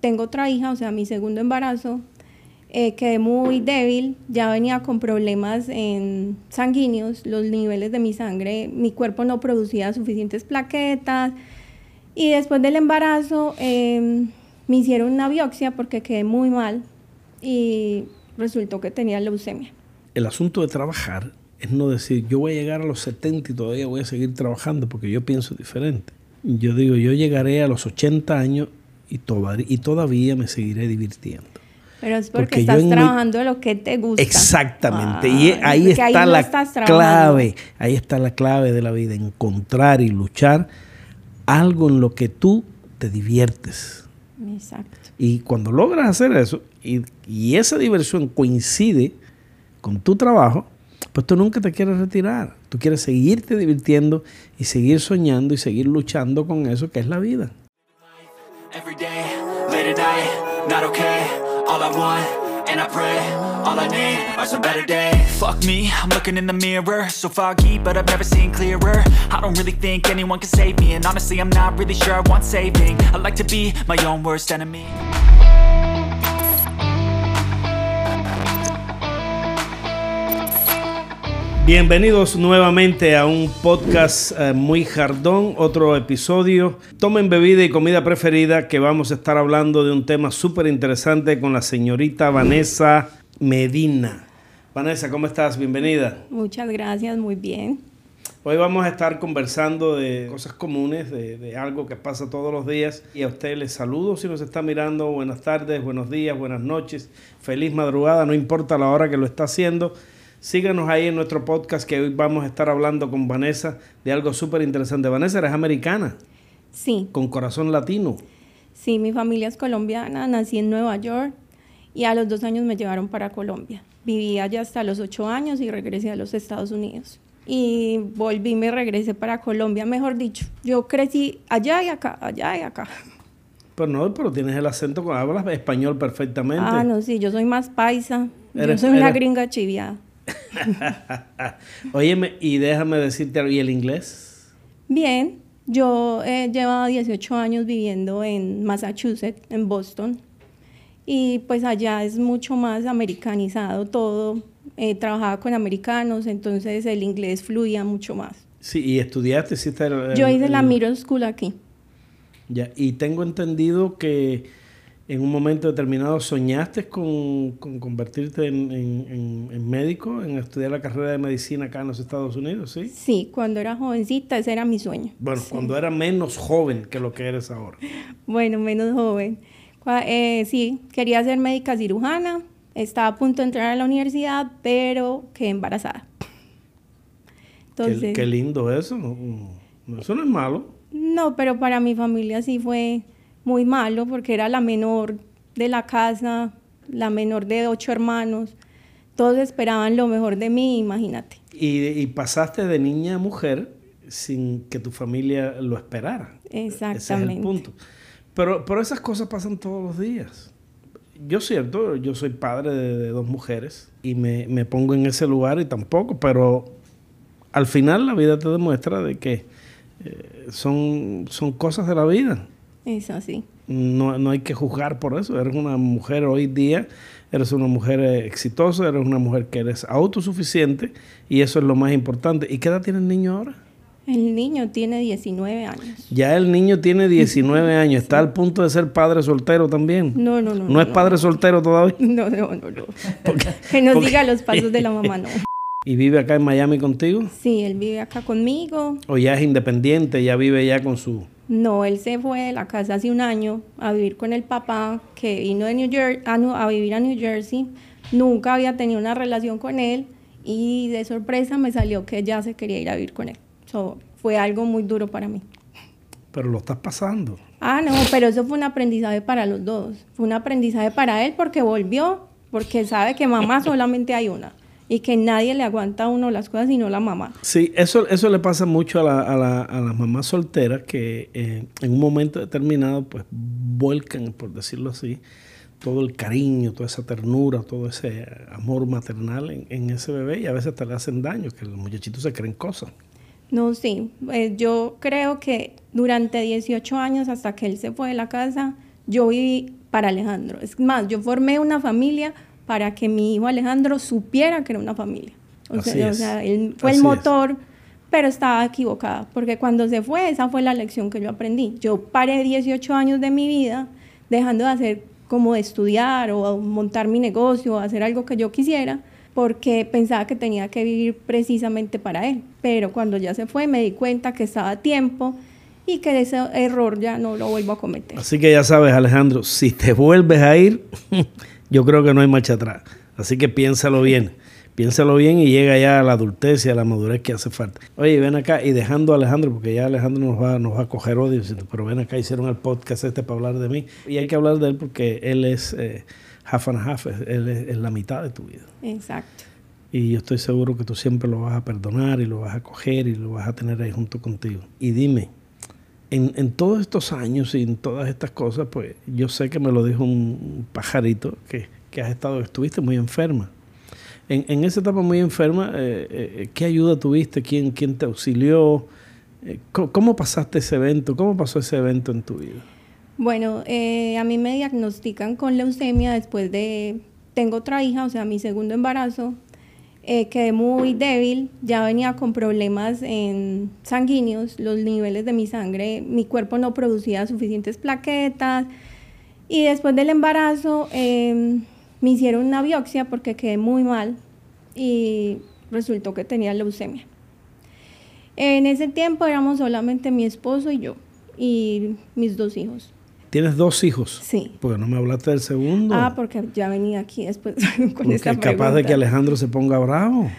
tengo otra hija, o sea, mi segundo embarazo, eh, quedé muy débil, ya venía con problemas en sanguíneos, los niveles de mi sangre, mi cuerpo no producía suficientes plaquetas y después del embarazo em, me hicieron una biopsia porque quedé muy mal y resultó que tenía leucemia. El asunto de trabajar es no decir yo voy a llegar a los 70 y todavía voy a seguir trabajando porque yo pienso diferente. Yo digo, yo llegaré a los 80 años y, y todavía me seguiré divirtiendo. Pero es porque, estás trabajando lo que te gusta. Exactamente. y ahí está la clave. Ahí está la clave de la vida. Encontrar y luchar algo en lo que tú te diviertes. Exacto. Y cuando logras hacer eso y, y esa diversión coincide con tu trabajo, pues tú nunca te quieres retirar. Tú quieres seguirte divirtiendo y seguir soñando y seguir luchando con eso que es la vida. All I want, and I pray, all I need are some better days. Fuck me, I'm looking in the mirror, so foggy, but I've never seen clearer. I don't really think anyone can save me, and honestly, I'm not really sure I want saving. I like to be my own worst enemy. Bienvenidos nuevamente a un podcast eh, muy jardón, otro episodio. Tomen bebida y comida preferida que vamos a estar hablando de un tema súper interesante con la señorita Vanessa Medina. Vanessa, ¿cómo estás? Bienvenida. Muchas gracias, muy bien. Hoy vamos a estar conversando de cosas comunes, de, de, algo que pasa todos los días. Y a usted les saludo si nos está mirando. Buenas tardes, buenos días, buenas noches, feliz madrugada, no importa la hora que lo está haciendo. Síganos ahí en nuestro podcast que hoy vamos a estar hablando con Vanessa de algo súper interesante. Vanessa, eres americana. Sí. Con corazón latino. Sí, mi familia es colombiana, nací en Nueva York y a los dos años me llevaron para Colombia. Viví allá hasta los ocho años y regresé a los Estados Unidos. Y volví, me regresé para Colombia, mejor dicho. Yo crecí allá y acá, allá y acá. Pero no, pero tienes el acento, hablas español perfectamente. Ah, no, sí, yo soy más paisa. yo soy una gringa chiviada. Óyeme, y déjame decirte, ¿y el inglés? Bien, yo he llevado 18 años viviendo en Massachusetts, en Boston, y pues allá es mucho más americanizado todo. Eh, trabajaba con americanos, entonces el inglés fluía mucho más. Sí, ¿y estudiaste? yo hice la Middle School aquí. Ya, y tengo entendido que en un momento determinado soñaste con, convertirte en, médico, en estudiar la carrera de medicina acá en los Estados Unidos, ¿sí? Sí, cuando era jovencita ese era mi sueño. Bueno, cuando era menos joven que lo que eres ahora. Bueno, menos joven. Eh, sí, quería ser médica cirujana, estaba a punto de entrar a la universidad, pero quedé embarazada. Entonces, qué, lindo eso, eso no es malo. No, pero para mi familia sí fue muy malo porque era la menor de la casa, la menor de ocho hermanos. Todos esperaban lo mejor de mí, imagínate. Y, pasaste de niña a mujer sin que tu familia lo esperara. Exactamente. Ese es el punto. Pero, pero esas cosas pasan todos los días. Yo cierto, yo soy padre de, dos mujeres y me, me, pongo en ese lugar y tampoco, pero al final la vida te demuestra de que eh, son, son cosas de la vida. Es así. No, no hay que juzgar por eso. Eres una mujer hoy día, eres una mujer eh, exitosa, eres una mujer que eres autosuficiente y eso es lo más importante. ¿Y qué edad tiene el niño ahora? El niño tiene 19 años. Ya el niño tiene 19 años. ¿Está al punto de ser padre soltero también? No, no, no. ¿No, es padre soltero todavía? No, no, no. no. que nos diga los pasos de la mamá, no. ¿Y vive acá en Miami contigo? Sí, él vive acá conmigo. ¿O ya es independiente, ya vive ya con su... No, él se fue de la casa hace un año a vivir con el papá que vino de New Jersey, a, vivir a New Jersey. Nunca había tenido una relación con él y de sorpresa me salió que ya se quería ir a vivir con él. So, fue algo muy duro para mí. Pero lo estás pasando. Ah, no, pero eso fue un aprendizaje para los dos. Fue un aprendizaje para él porque volvió, porque sabe que mamá solamente hay una y que nadie le aguanta a uno las cosas sino la mamá. Sí, eso, eso le pasa mucho a, la, a, la, a las mamás solteras que eh, en un momento determinado pues vuelcan, por decirlo así, todo el cariño, toda esa ternura, todo ese amor maternal en, en ese bebé y a veces te le hacen daño, que los muchachitos se creen cosas. No, sí, pues yo creo que durante 18 años hasta que él se fue de la casa, yo viví para Alejandro. Es más, yo formé una familia para que mi hijo Alejandro supiera que era una familia. O, sea, él fue el motor, pero estaba equivocada, porque cuando se fue, esa fue la lección que yo aprendí. Yo paré 18 años de mi vida dejando de hacer como estudiar o montar mi negocio o hacer algo que yo quisiera, porque pensaba que tenía que vivir precisamente para él. Pero cuando ya se fue me di cuenta que estaba a tiempo y que ese error ya no lo vuelvo a cometer. Así que ya sabes, Alejandro, si te vuelves a ir, yo creo que no hay marcha atrás. Así que piénsalo bien. Piénsalo bien y llega ya a la adultez y a la madurez que hace falta. Oye, ven acá y dejando a Alejandro, porque ya Alejandro nos va, nos va a coger odio, pero ven acá, hicieron el podcast este para hablar de mí. Y hay que hablar de él porque él es eh, half and half, él es, la mitad de tu vida. Exacto. Y yo estoy seguro que tú siempre lo vas a perdonar y lo vas a coger y lo vas a tener ahí junto contigo. Y dime, en, en, todos estos años y en todas estas cosas, pues yo sé que me lo dijo un pajarito que, has estado, estuviste muy enferma. En, en esa etapa muy enferma, eh, eh, ¿qué ayuda tuviste? ¿Quién, quién te auxilió? Eh, ¿Cómo, pasaste ese evento? ¿Cómo pasó ese evento en tu vida? Bueno, a mí me diagnostican con leucemia después de, tengo otra hija, o sea, mi segundo embarazo, quedé muy débil, ya venía con problemas en sanguíneos, los niveles de mi sangre, mi cuerpo no producía suficientes plaquetas y después del embarazo em, me hicieron una biopsia porque quedé muy mal y resultó que tenía leucemia. En ese tiempo éramos solamente mi esposo y yo y mis dos hijos. ¿Tienes dos hijos? Sí. Porque no me hablaste del segundo. Ah, porque ya venía aquí después con porque esta es capaz de que Alejandro se ponga bravo.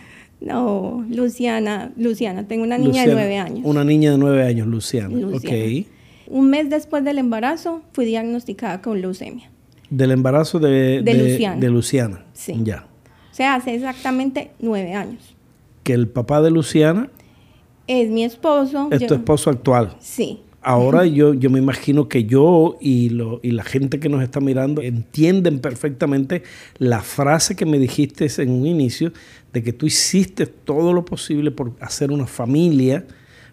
No, Luciana, Luciana, tengo una niña de nueve años. Una niña de nueve años, Luciana. Luciana. Un mes después del embarazo fui diagnosticada con leucemia. Del embarazo de, de, Luciana. Sí. Ya. O sea, hace exactamente nueve años. Que el papá de Luciana... Es mi esposo. Es tu esposo actual. Sí. Ahora yo, yo me imagino que yo y, lo, y la gente que nos está mirando entienden perfectamente la frase que me dijiste en un inicio de que tú hiciste todo lo posible por hacer una familia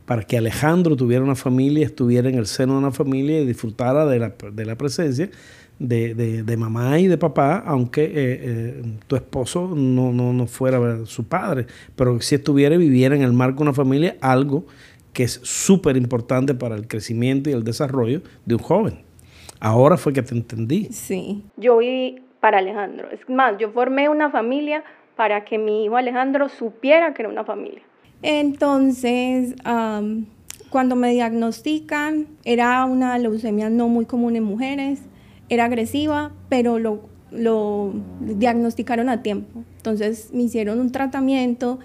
para que Alejandro tuviera una familia, estuviera en el seno de una familia y disfrutara de la, de la presencia de, de, mamá y de papá, aunque eh, eh, tu esposo no, no, no fuera su padre, pero si estuviera y viviera en el marco de una familia, algo que es súper importante para el crecimiento y el desarrollo de un joven. Ahora fue que te entendí. Sí, yo viví para Alejandro. Es más, yo formé una familia para que mi hijo Alejandro supiera que era una familia. Entonces, cuando me diagnostican, era una leucemia no muy común en mujeres era agresiva, pero lo, lo diagnosticaron a tiempo. Entonces me hicieron un tratamiento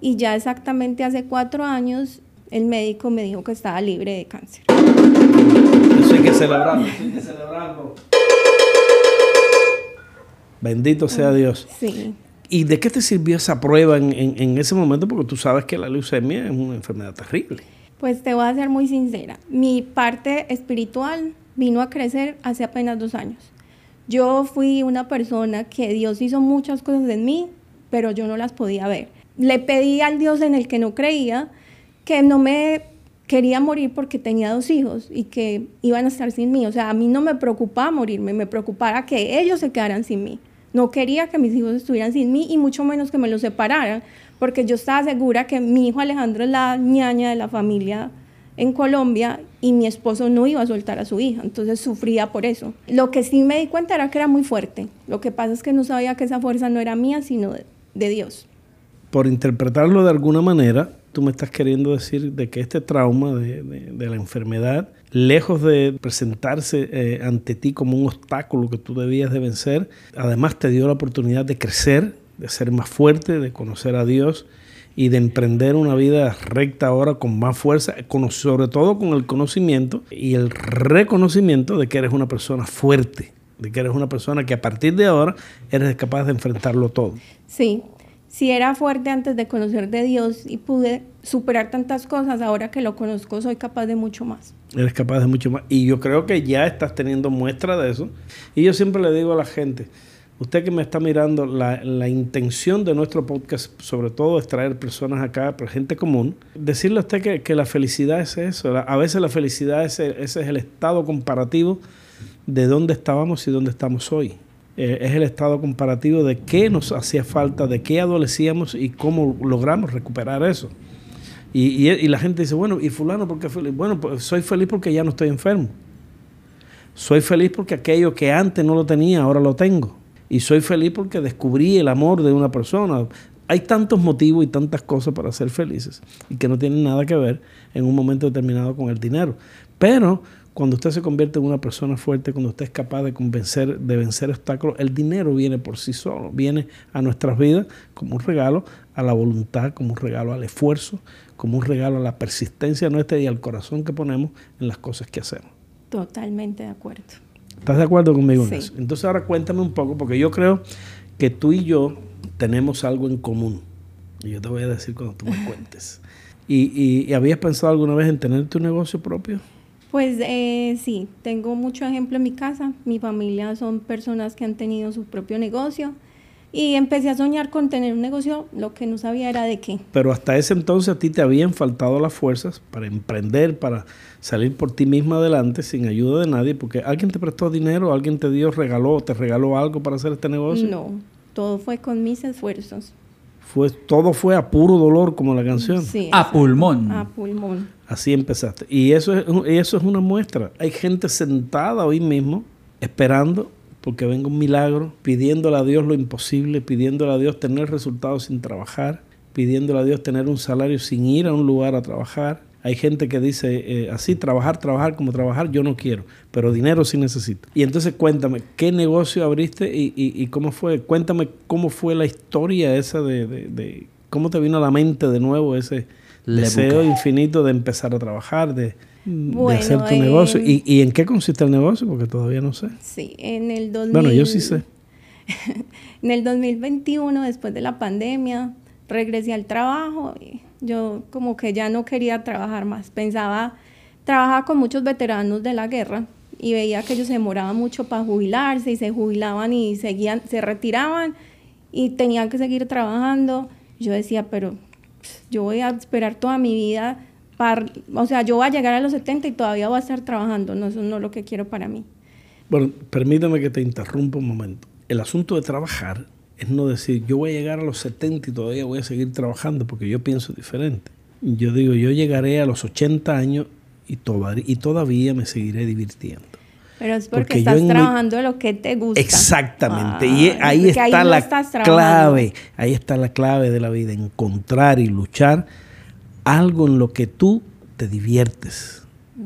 y ya exactamente hace cuatro años el médico me dijo que estaba libre de cáncer. Eso hay que celebrarlo, hay que celebrarlo. Bendito sea Dios. Sí. ¿Y de qué te sirvió esa prueba en, en, en, ese momento? Porque tú sabes que la leucemia es una enfermedad terrible. Pues te voy a ser muy sincera. Mi parte espiritual vino a crecer hace apenas dos años. Yo fui una persona que Dios hizo muchas cosas en mí, pero yo no las podía ver. Le pedí al Dios en el que no creía que no me quería morir porque tenía dos hijos y que iban a estar sin mí. O sea, a mí no me preocupaba morirme, me preocupaba que ellos se quedaran sin mí. No quería que mis hijos estuvieran sin mí y mucho menos que me los separaran, porque yo estaba segura que mi hijo Alejandro es la ñaña de la familia en Colombia y mi esposo no iba a soltar a su hija, entonces sufría por eso. Lo que sí me di cuenta era que era muy fuerte. Lo que pasa es que no sabía que esa fuerza no era mía, sino de, Dios. Por interpretarlo de alguna manera, tú me estás queriendo decir de que este trauma de, la enfermedad, lejos de presentarse eh, ante ti como un obstáculo que tú debías de vencer, además te dio la oportunidad de crecer, de ser más fuerte, de conocer a Dios y de emprender una vida recta ahora con más fuerza, sobre todo con el conocimiento y el reconocimiento de que eres una persona fuerte, de que eres una persona que a partir de ahora eres capaz de enfrentarlo todo. Sí, si era fuerte antes de conocer de Dios y pude superar tantas cosas, ahora que lo conozco soy capaz de mucho más. Eres capaz de mucho más. Y yo creo que ya estás teniendo muestra de eso. Y yo siempre le digo a la gente, Usted que me está mirando, la, intención de nuestro podcast, sobre todo, es traer personas acá, gente común. Decirle a usted que, la felicidad es eso. A veces la felicidad es, ese es el estado comparativo de dónde estábamos y dónde estamos hoy. Eh, es el estado comparativo de qué nos hacía falta, de qué adolecíamos y cómo logramos recuperar eso. Y, y, la gente dice, bueno, ¿y fulano por qué feliz? Bueno, pues soy feliz porque ya no estoy enfermo. Soy feliz porque aquello que antes no lo tenía, ahora lo tengo. Y soy feliz porque descubrí el amor de una persona. Hay tantos motivos y tantas cosas para ser felices y que no tienen nada que ver en un momento determinado con el dinero. Pero cuando usted se convierte en una persona fuerte, cuando usted es capaz de convencer, de vencer obstáculos, el dinero viene por sí solo, viene a nuestras vidas como un regalo a la voluntad, como un regalo al esfuerzo, como un regalo a la persistencia nuestra y al corazón que ponemos en las cosas que hacemos. Totalmente de acuerdo. ¿Estás de acuerdo conmigo en eso? Entonces ahora cuéntame un poco, porque yo creo que tú y yo tenemos algo en común. Y yo te voy a decir cuando tú me cuentes. ¿Y, habías pensado alguna vez en tener tu negocio propio? Pues eh, sí, tengo mucho ejemplo en mi casa. Mi familia son personas que han tenido su propio negocio. Y empecé a soñar con tener un negocio, lo que no sabía era de qué. Pero hasta ese entonces a ti te habían faltado las fuerzas para emprender, para salir por ti misma adelante sin ayuda de nadie, porque alguien te prestó dinero, alguien te dio, regaló, te regaló algo para hacer este negocio. No, todo fue con mis esfuerzos. Fue, todo fue a puro dolor, como la canción. Sí, a pulmón. A pulmón. Así empezaste. Y eso es, eso es una muestra. Hay gente sentada hoy mismo esperando porque venga un milagro, pidiéndole a Dios lo imposible, pidiéndole a Dios tener resultados sin trabajar, pidiéndole a Dios tener un salario sin ir a un lugar a trabajar. Hay gente que dice eh, así, trabajar, trabajar como trabajar, yo no quiero, pero dinero sí necesito. Y entonces cuéntame, ¿qué negocio abriste y, cómo fue? Cuéntame cómo fue la historia esa de, cómo te vino a la mente de nuevo ese deseo infinito de empezar a trabajar, de, de hacer tu negocio. ¿Y, ¿Y, en qué consiste el negocio? Porque todavía no sé. Sí, en el 2000, Bueno, yo sí sé. en el 2021, después de la pandemia, regresé al trabajo y yo como que ya no quería trabajar más. Pensaba, trabajaba con muchos veteranos de la guerra y veía que ellos se demoraban mucho para jubilarse y se jubilaban y seguían, se retiraban y tenían que seguir trabajando. Yo decía, pero yo voy a esperar toda mi vida o sea, yo voy a llegar a los 70 y todavía voy a estar trabajando, no, eso no es lo que quiero para mí. Bueno, permítame que te interrumpa un momento. El asunto de trabajar es no decir, yo voy a llegar a los 70 y todavía voy a seguir trabajando porque yo pienso diferente. Yo digo, yo llegaré a los 80 años y, y todavía me seguiré divirtiendo. Pero es porque, estás trabajando lo que te gusta. Exactamente. y ahí está la clave. Ahí está la clave de la vida. Encontrar y luchar algo en lo que tú te diviertes.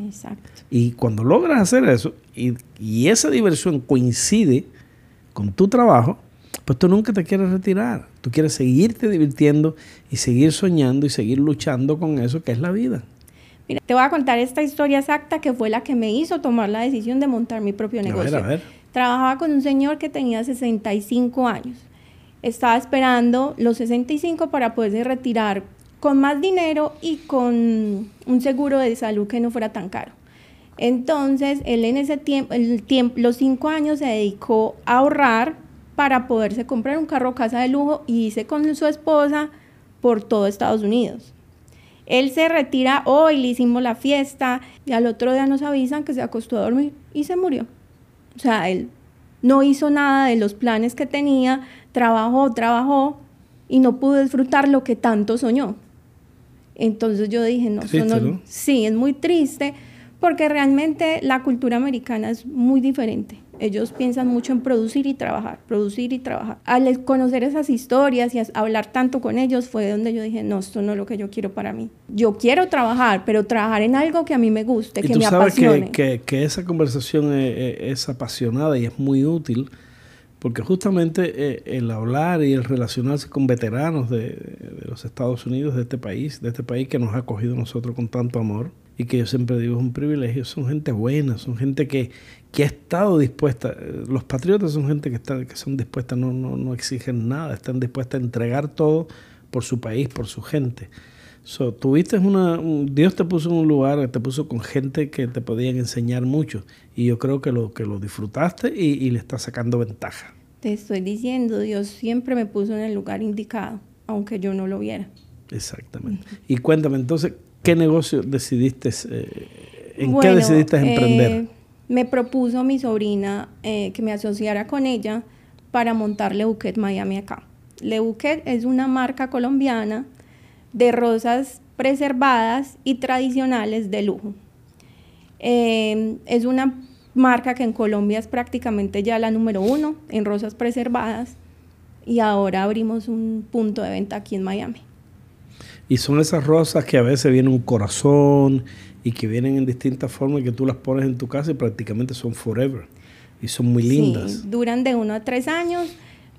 Exacto. Y cuando logras hacer eso y, esa diversión coincide con tu trabajo, pues tú nunca te quieres retirar. Tú quieres seguirte divirtiendo y seguir soñando y seguir luchando con eso que es la vida. Mira, te voy a contar esta historia exacta que fue la que me hizo tomar la decisión de montar mi propio negocio. A ver, a ver. Trabajaba con un señor que tenía 65 años. Estaba esperando los 65 para poderse retirar con más dinero y con un seguro de salud que no fuera tan caro. Entonces, él en ese tiempo, el tiempo, los cinco años se dedicó a ahorrar para poderse comprar un carro casa de lujo y hice con su esposa por todo Estados Unidos. Él se retira hoy, le hicimos la fiesta y al otro día nos avisan que se acostó a dormir y se murió. O sea, él no hizo nada de los planes que tenía, trabajó, trabajó y no pudo disfrutar lo que tanto soñó. Entonces yo dije, no, no, sí, es muy triste porque realmente la cultura americana es muy diferente. Ellos piensan mucho en producir y trabajar, producir y trabajar. Al conocer esas historias y hablar tanto con ellos fue donde yo dije, no, esto no es lo que yo quiero para mí. Yo quiero trabajar, pero trabajar en algo que a mí me guste, que me apasione. Que, que, esa conversación es, apasionada y es muy útil porque justamente eh, el hablar y el relacionarse con veteranos de, los Estados Unidos, de este país, de este país que nos ha acogido nosotros con tanto amor y que yo siempre digo es un privilegio, son gente buena, son gente que, que ha estado dispuesta, eh, los patriotas son gente que, está, que son dispuestas, no, no, no exigen nada, están dispuestas a entregar todo por su país, por su gente. So, tuviste una, Dios te puso en un lugar, te puso con gente que te podían enseñar mucho y yo creo que lo, que lo disfrutaste y, y le estás sacando ventaja. Te estoy diciendo, Dios siempre me puso en el lugar indicado, aunque yo no lo viera. Exactamente. Y cuéntame entonces, ¿qué negocio decidiste, eh, en qué decidiste emprender? Eh, me propuso mi sobrina eh, que me asociara con ella para montar Le Bouquet Miami acá. Le Bouquet es una marca colombiana de rosas preservadas y tradicionales de lujo. Es una marca que en Colombia es prácticamente ya la número uno en rosas preservadas y ahora abrimos un punto de venta aquí en Miami. Y son esas rosas que a veces vienen un corazón y que vienen en distintas formas y que tú las pones en tu casa y prácticamente son forever. Y son muy lindas. Sí, duran de uno a tres años.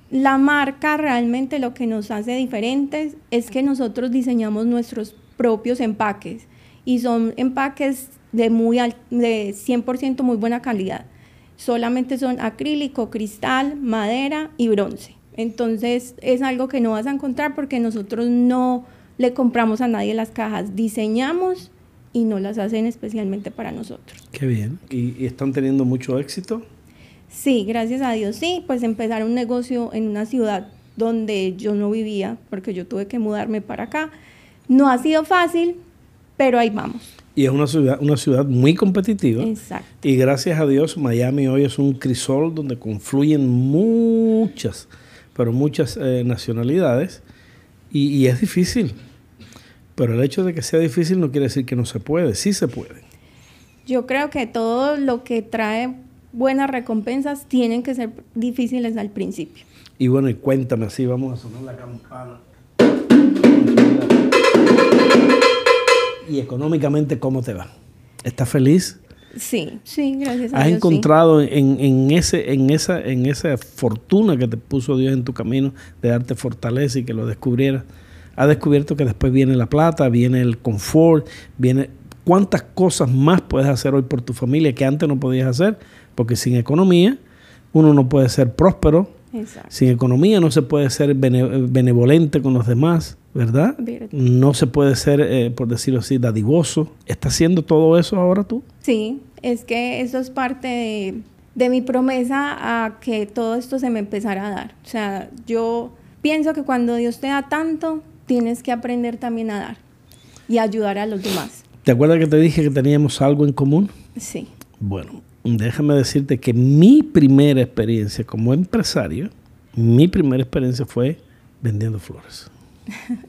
La marca realmente lo que nos hace diferentes es que nosotros diseñamos nuestros propios empaques y son empaques de, muy de 100% muy buena calidad. Solamente son acrílico, cristal, madera y bronce. Entonces es algo que no vas a encontrar porque nosotros no le compramos a nadie las cajas, diseñamos y no las hacen especialmente para nosotros. Qué bien. ¿Y, están teniendo mucho éxito? Sí, gracias a Dios, sí. Pues empezar un negocio en una ciudad donde yo no vivía, porque yo tuve que mudarme para acá. No ha sido fácil, pero ahí vamos. Y es una ciudad, una ciudad muy competitiva. Exacto. Y gracias a Dios, Miami hoy es un crisol donde confluyen muchas, pero muchas eh, nacionalidades. y es difícil. Pero el hecho de que sea difícil no quiere decir que no se puede, sí se puede. Yo creo que todo lo que trae buenas recompensas tienen que ser difíciles al principio. Y bueno, y cuéntame así, vamos a sonar la campana. Y económicamente, ¿cómo te va? ¿Estás feliz? Sí, sí, gracias a ¿Has Dios. encontrado en, en, ese, en, esa, en esa fortuna que te puso Dios en tu camino de darte fortaleza y que lo descubrieras? Ha descubierto que después viene la plata, viene el confort, viene cuántas cosas más puedes hacer hoy por tu familia que antes no podías hacer, porque sin economía uno no puede ser próspero, sin economía no se puede ser benevolente con los demás, ¿verdad? No se puede ser, eh, por decirlo así, dadivoso. ¿Estás haciendo todo eso ahora tú? Sí, es que eso es parte de, de mi promesa a que todo esto se me empezara a dar. O sea, yo pienso que cuando Dios te da tanto, tienes que aprender también a dar y ayudar a los demás. ¿Te acuerdas que te dije que teníamos algo en común? Sí. Bueno, déjame decirte que mi primera experiencia como empresario, mi primera experiencia fue vendiendo flores.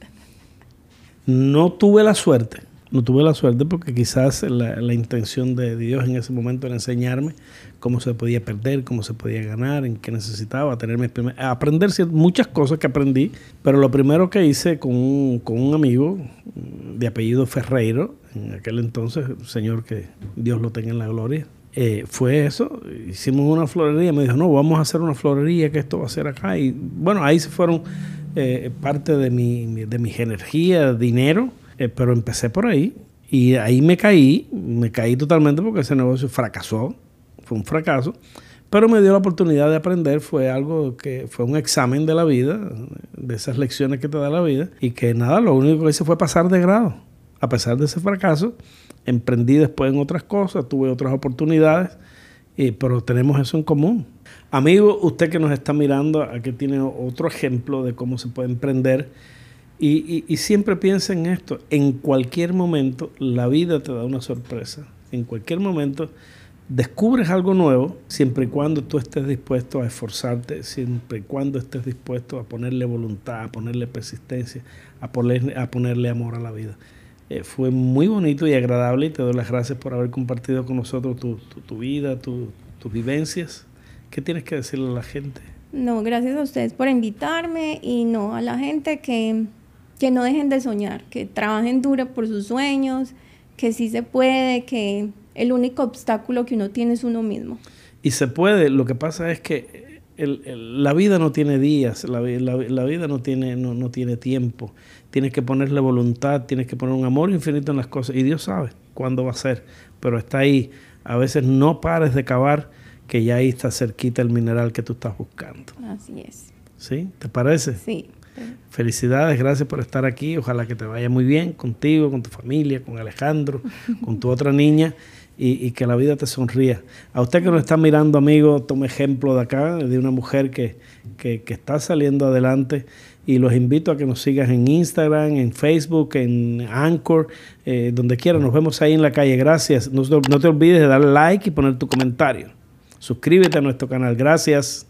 No tuve la suerte no tuve la suerte porque quizás la, intención de Dios en ese momento era enseñarme cómo se podía perder, cómo se podía ganar, en qué necesitaba, tener mis aprender muchas cosas que aprendí, pero lo primero que hice con un, con un amigo de apellido Ferreiro, en aquel entonces, señor que Dios lo tenga en la gloria, eh, fue eso, hicimos una florería, me dijo, no, vamos a hacer una florería, que esto va a ser acá, y bueno, ahí se fueron eh, parte de, mi, de mis energías, dinero, eh, pero empecé por ahí y ahí me caí, me caí totalmente porque ese negocio fracasó, fue un fracaso, pero me dio la oportunidad de aprender, fue algo que fue un examen de la vida, de esas lecciones que te da la vida, y que nada, lo único que hice fue pasar de grado. A pesar de ese fracaso, emprendí después en otras cosas, tuve otras oportunidades, pero tenemos eso en común. Amigo, usted que nos está mirando, aquí tiene otro ejemplo de cómo se puede emprender y, siempre piensa en esto, en cualquier momento la vida te da una sorpresa, en cualquier momento descubres algo nuevo, siempre y cuando tú estés dispuesto a esforzarte, siempre y cuando estés dispuesto a ponerle voluntad, a ponerle persistencia, a ponerle, a ponerle amor a la vida. Eh, fue muy bonito y agradable y te doy las gracias por haber compartido con nosotros tu, tu, vida, tus vivencias. ¿Qué tienes que decirle a la gente? No, gracias a ustedes por invitarme y no a la gente que que no dejen de soñar, que trabajen duro por sus sueños, que sí se puede, que el único obstáculo que uno tiene es uno mismo. Y se puede, lo que pasa es que la vida no tiene días, la, vida no tiene, no, no, tiene tiempo. Tienes que ponerle voluntad, tienes que poner un amor infinito en las cosas. Y Dios sabe cuándo va a ser, pero está ahí. A veces no pares de cavar, que ya ahí está cerquita el mineral que tú estás buscando. Así es. ¿Sí? ¿Te parece? Sí. Felicidades, gracias por estar aquí. Ojalá que te vaya muy bien contigo, con tu familia, con Alejandro, con tu otra niña. y, que la vida te sonría. A usted que nos está mirando, amigo, tome ejemplo de acá, de una mujer que, que, está saliendo adelante y los invito a que nos sigas en Instagram, en Facebook, en Anchor, eh, donde quiera. Nos vemos ahí en la calle. Gracias. No, no te olvides de darle like y poner tu comentario. Suscríbete a nuestro canal. Gracias.